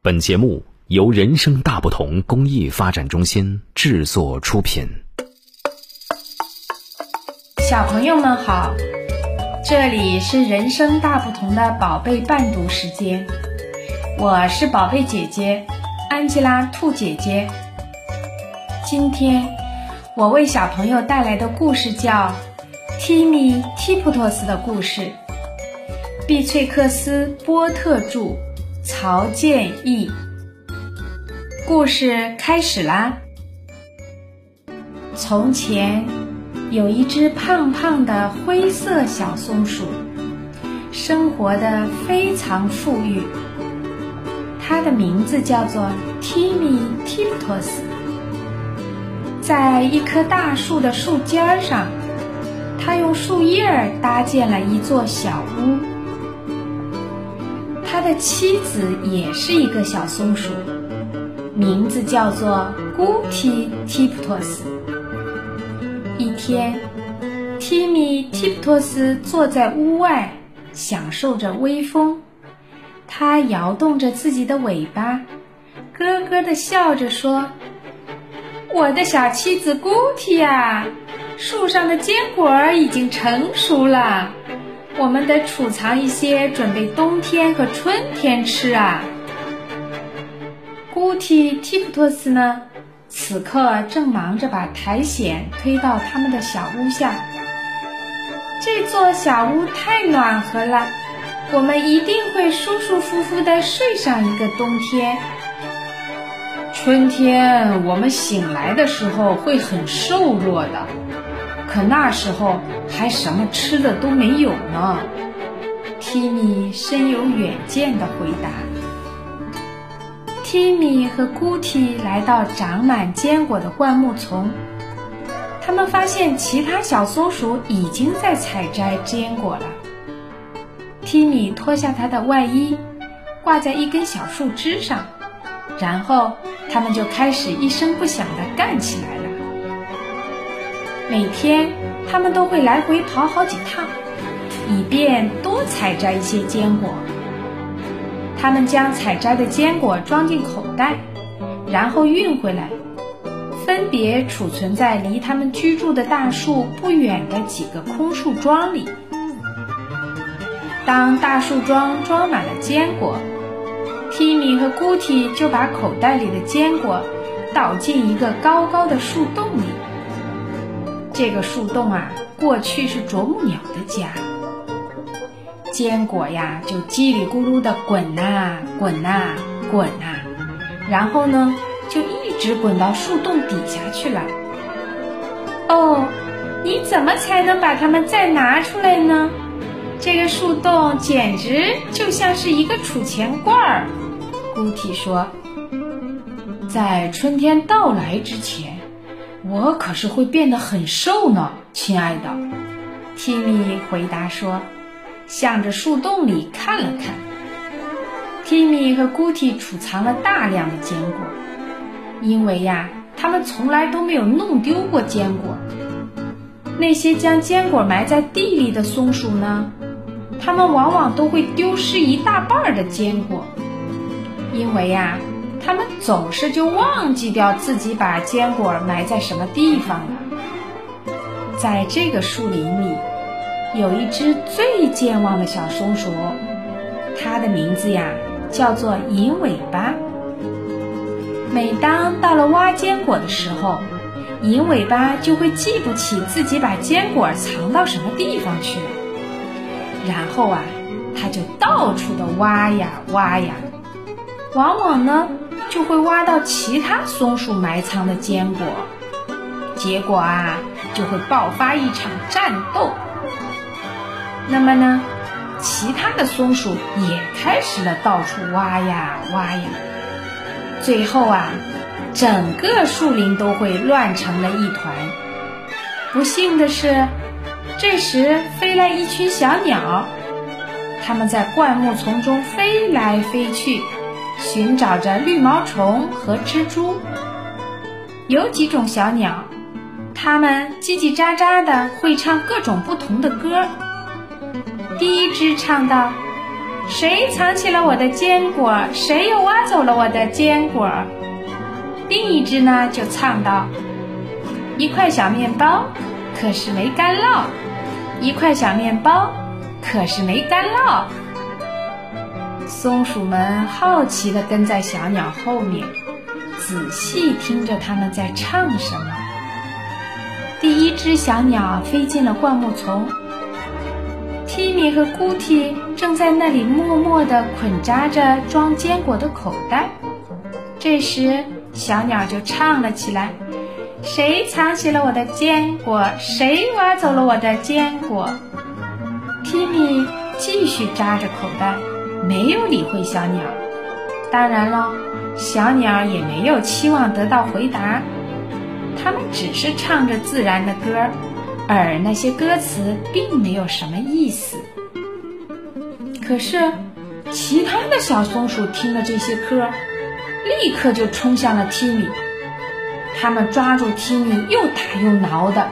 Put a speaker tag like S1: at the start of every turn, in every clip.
S1: 本节目由人生大不同公益发展中心制作出品。
S2: 小朋友们好，这里是人生大不同的宝贝伴读时间，我是宝贝姐姐安吉拉兔姐姐。今天我为小朋友带来的故事叫《提米提普托斯的故事》，毕翠克斯波特著，曹建义。故事开始啦！从前有一只胖胖的灰色小松鼠，生活的非常富裕。它的名字叫做 Timmy Tiptoes。在一棵大树的树尖上，它用树叶搭建了一座小屋。他的妻子也是一个小松鼠。名字叫做 Guti Tiptoes。一天，Timi 坐在屋外，享受着微风。他摇动着自己的尾巴，咯咯地笑着说：“我的小妻子 Guti 啊，树上的坚果已经成熟了，我们得储藏一些，准备冬天和春天吃啊。”古提提普托斯呢，此刻正忙着把苔藓推到他们的小屋下。这座小屋太暖和了，我们一定会舒舒服服地睡上一个冬天。
S3: 春天我们醒来的时候会很瘦弱的，可那时候还什么吃的都没有呢。
S2: 提米深有远见地回答。提米和姑提来到长满坚果的灌木丛，他们发现其他小松鼠已经在采摘坚果了。提米脱下他的外衣，挂在一根小树枝上，然后他们就开始一声不响地干起来。每天，他们都会来回跑好几趟，以便多采摘一些坚果。他们将采摘的坚果装进口袋，然后运回来，分别储存在离他们居住的大树不远的几个空树桩里。当大树桩装满了坚果，提米和姑提就把口袋里的坚果倒进一个高高的树洞里。这个树洞啊，过去是啄木鸟的家。坚果呀，就叽里咕噜的滚呐滚呐滚呐，然后呢，就一直滚到树洞底下去了。哦，你怎么才能把它们再拿出来呢？这个树洞简直就像是一个储钱罐儿。姑体说：“
S3: 在春天到来之前，我可是会变得很瘦呢，亲爱的。”
S2: 提米回答说。向着树洞里看了看，提米和姑提储藏了大量的坚果，因为呀，他们从来都没有弄丢过坚果。那些将坚果埋在地里的松鼠呢，它们往往都会丢失一大半的坚果，因为呀，它们总是就忘记掉自己把坚果埋在什么地方了。在这个树林里。有一只最健忘的小松鼠，它的名字呀叫做银尾巴。每当到了挖坚果的时候，银尾巴就会记不起自己把坚果藏到什么地方去了。然后啊，它就到处的挖呀挖呀，往往呢就会挖到其他松鼠埋藏的坚果，结果啊就会爆发一场战斗。那么呢，其他的松鼠也开始了到处挖呀挖呀，最后啊，整个树林都会乱成了一团。不幸的是，这时飞来一群小鸟，它们在灌木丛中飞来飞去，寻找着绿毛虫和蜘蛛。有几种小鸟，它们叽叽喳喳的会唱各种不同的歌。第一只唱道：“谁藏起了我的坚果？谁又挖走了我的坚果？另一只呢，就唱道：“一块小面包，可是没干酪；一块小面包，可是没干酪。”松鼠们好奇地跟在小鸟后面，仔细听着它们在唱什么。第一只小鸟飞进了灌木丛。蒂米和姑提正在那里默默地捆扎着装坚果的口袋。这时，小鸟就唱了起来：“谁藏起了我的坚果？谁挖走了我的坚果？”蒂米继续扎着口袋，没有理会小鸟。当然了，小鸟也没有期望得到回答，它们只是唱着自然的歌儿。而那些歌词并没有什么意思。可是，其他的小松鼠听了这些歌，立刻就冲向了提米。他们抓住提米，又打又挠的，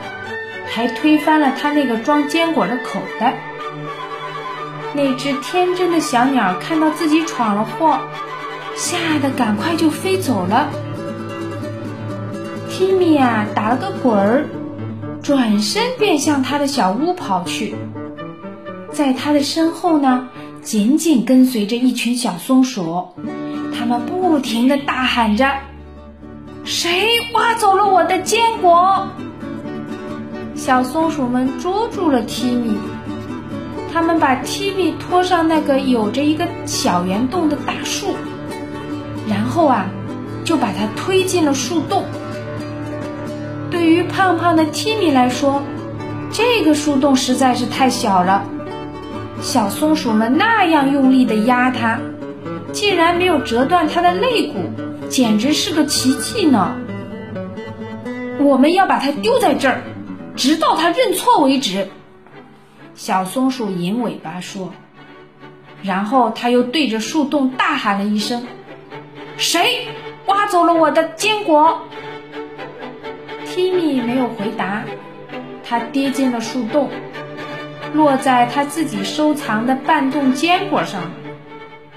S2: 还推翻了他那个装坚果的口袋。那只天真的小鸟看到自己闯了祸，吓得赶快就飞走了。提米啊，打了个滚儿。转身便向他的小屋跑去，在他的身后呢，紧紧跟随着一群小松鼠，他们不停地大喊着：“谁挖走了我的坚果？”小松鼠们捉住了提米，他们把提米拖上那个有着一个小圆洞的大树，然后啊，就把它推进了树洞。对于胖胖的提米来说，这个树洞实在是太小了。小松鼠们那样用力地压它，竟然没有折断它的肋骨，简直是个奇迹呢！我们要把它丢在这儿，直到它认错为止。小松鼠银尾巴说。然后他又对着树洞大喊了一声：“谁挖走了我的坚果？”提米没有回答，他跌进了树洞，落在他自己收藏的半冻坚果上，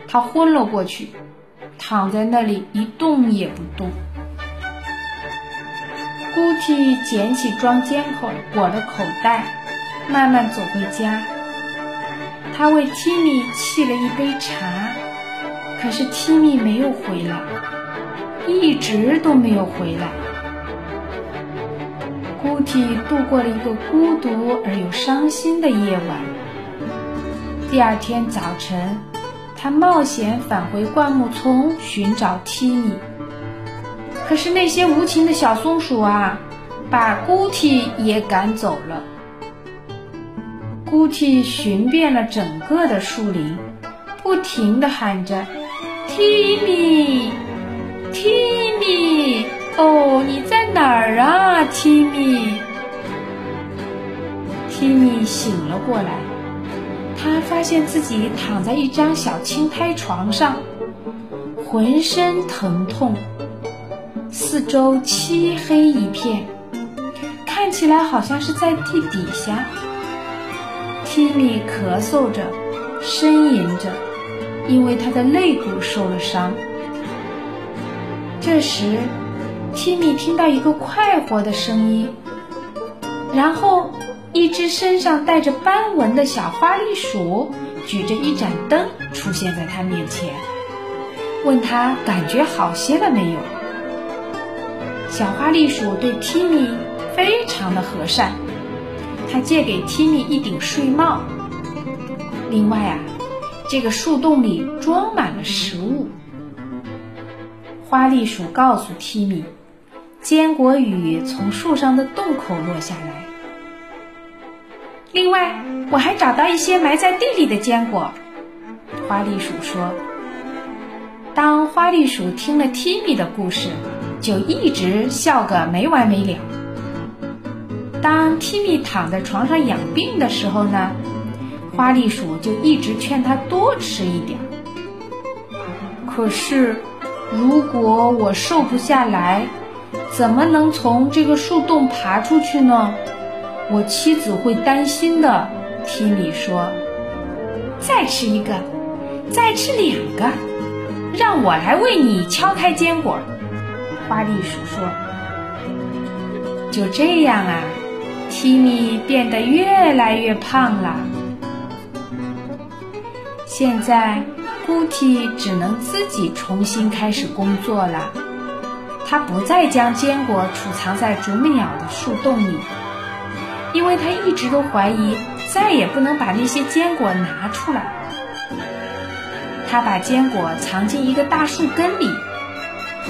S2: 他昏了过去，躺在那里一动也不动。姑提捡起装坚果果的口袋，慢慢走回家。他为提米沏了一杯茶，可是提米没有回来，一直都没有回来。姑提度过了一个孤独而又伤心的夜晚。第二天早晨，他冒险返回灌木丛寻找提米。可是那些无情的小松鼠啊，把姑提也赶走了。姑提寻遍了整个的树林，不停地喊着：“：“Timmy，Timmy，。”哦，你在哪儿啊，Timmy？” Timmy 醒了过来，他发现自己躺在一张小青苔床上，浑身疼痛，四周漆黑一片，看起来好像是在地底下。提米咳嗽着，呻吟着，因为他的肋骨受了伤。这时。提米听到一个快活的声音，然后一只身上带着斑纹的小花栗鼠举着一盏灯出现在他面前，问他感觉好些了没有。小花栗鼠对提米非常的和善，他借给提米一顶睡帽。另外啊，这个树洞里装满了食物。花栗鼠告诉提米。坚果雨从树上的洞口落下来。另外，我还找到一些埋在地里的坚果。花栗鼠说：“当花栗鼠听了提米的故事，就一直笑个没完没了。当提米躺在床上养病的时候呢，花栗鼠就一直劝他多吃一点。可是，如果我瘦不下来，怎么能从这个树洞爬出去呢？我妻子会担心的。提米说：“再吃一个，再吃两个，让我来为你敲开坚果。”花栗鼠说：“就这样啊，提米变得越来越胖了。现在，姑提只能自己重新开始工作了。他不再将坚果储藏在啄木鸟的树洞里，因为他一直都怀疑再也不能把那些坚果拿出来。他把坚果藏进一个大树根里。”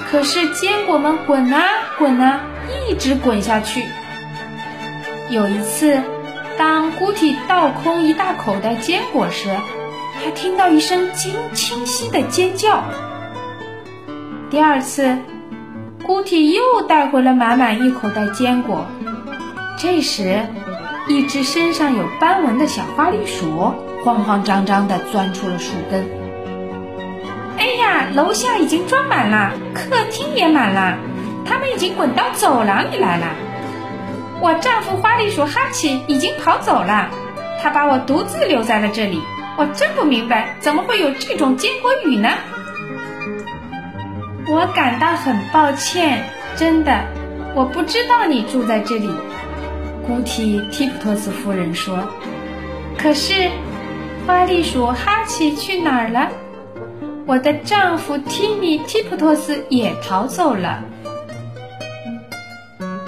S2: 可是坚果们滚啊滚啊，一直滚下去。有一次，当姑提倒空一大口袋坚果时，他听到一声清清晰的尖叫。第二次，姑提又带回了满满一口袋坚果。这时，一只身上有斑纹的小花栗鼠慌慌张张地钻出了树根。哎呀楼下已经装满了，客厅也满了，他们已经滚到走廊里来了。我丈夫花栗鼠哈奇已经跑走了，他把我独自留在了这里。我真不明白，怎么会有这种坚果雨呢？我感到很抱歉，真的，我不知道你住在这里。古提提普托斯夫人说。可是，花栗鼠哈奇去哪儿了？我的丈夫提米提普托斯也逃走了。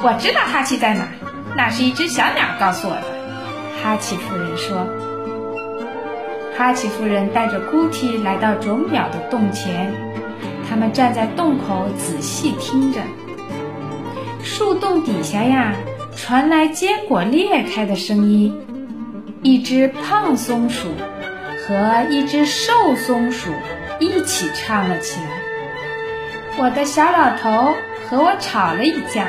S2: 我知道哈奇在哪，那是一只小鸟告诉我的。哈奇夫人说。哈奇夫人带着姑提来到啄木鸟的洞前，他们站在洞口仔细听着。树洞底下呀，传来坚果裂开的声音。一只胖松鼠和一只瘦松鼠。一起唱了起来。我的小老头和我吵了一架，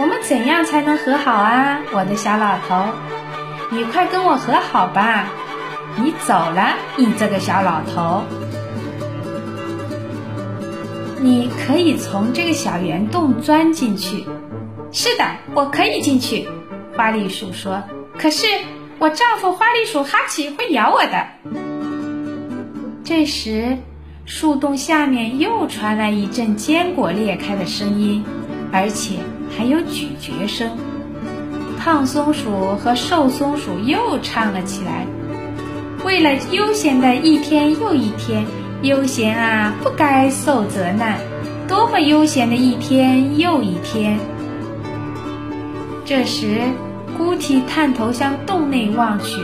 S2: 我们怎样才能和好啊？我的小老头，你快跟我和好吧！你走了，你这个小老头。你可以从这个小圆洞钻进去。是的，我可以进去。花栗鼠说。可是我丈夫花栗鼠哈奇会咬我的。这时，树洞下面又传来一阵坚果裂开的声音，而且还有咀嚼声。胖松鼠和瘦松鼠又唱了起来：“为了悠闲的一天又一天，悠闲啊，不该受责难。多么悠闲的一天又一天！”这时，姑提探头向洞内望去，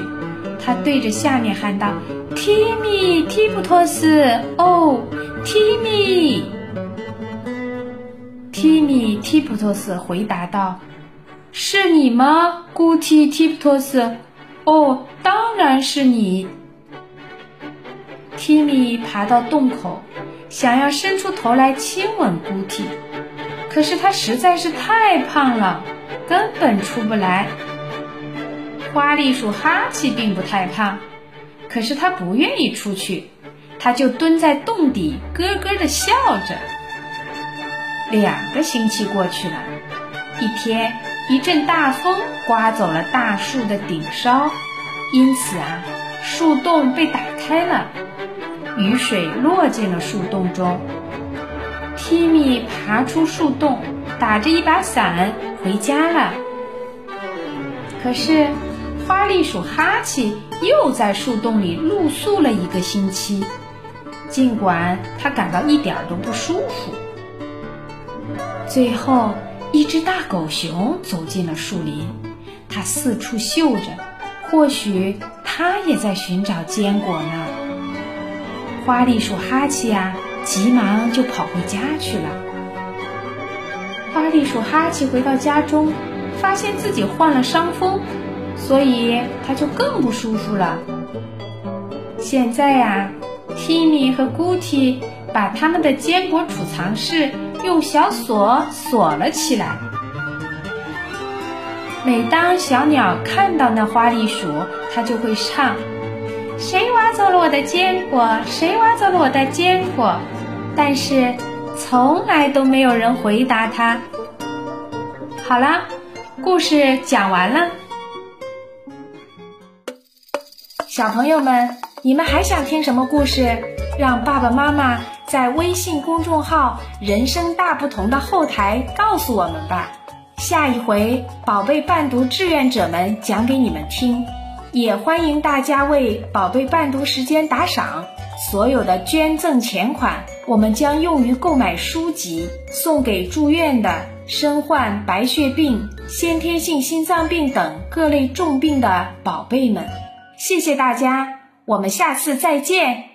S2: 他对着下面喊道。提米提布托斯，哦，提米，提米提普托斯回答道：“是你吗，古提提普托斯？哦，当然是你。”提米爬到洞口，想要伸出头来亲吻古提，可是他实在是太胖了，根本出不来。花栗鼠哈奇并不太胖。可是他不愿意出去，他就蹲在洞底咯咯的笑着。两个星期过去了，一天一阵大风刮走了大树的顶梢，因此啊，树洞被打开了，雨水落进了树洞中。提米爬出树洞，打着一把伞回家了。可是。花栗鼠哈奇又在树洞里露宿了一个星期，尽管他感到一点都不舒服。最后，一只大狗熊走进了树林，它四处嗅着，或许它也在寻找坚果呢。花栗鼠哈奇呀，急忙就跑回家去了。花栗鼠哈奇回到家中，发现自己患了伤风。所以他就更不舒服了。现在呀，提米和古提把他们的坚果储藏室用小锁锁了起来。每当小鸟看到那花栗鼠，它就会唱：“谁挖走了我的坚果？谁挖走了我的坚果？”但是从来都没有人回答它。好了，故事讲完了。小朋友们，你们还想听什么故事？让爸爸妈妈在微信公众号“人生大不同”的后台告诉我们吧。下一回，宝贝伴读志愿者们讲给你们听。也欢迎大家为宝贝伴读时间打赏，所有的捐赠钱款，我们将用于购买书籍，送给住院的、身患白血病、先天性心脏病等各类重病的宝贝们。谢谢大家，我们下次再见。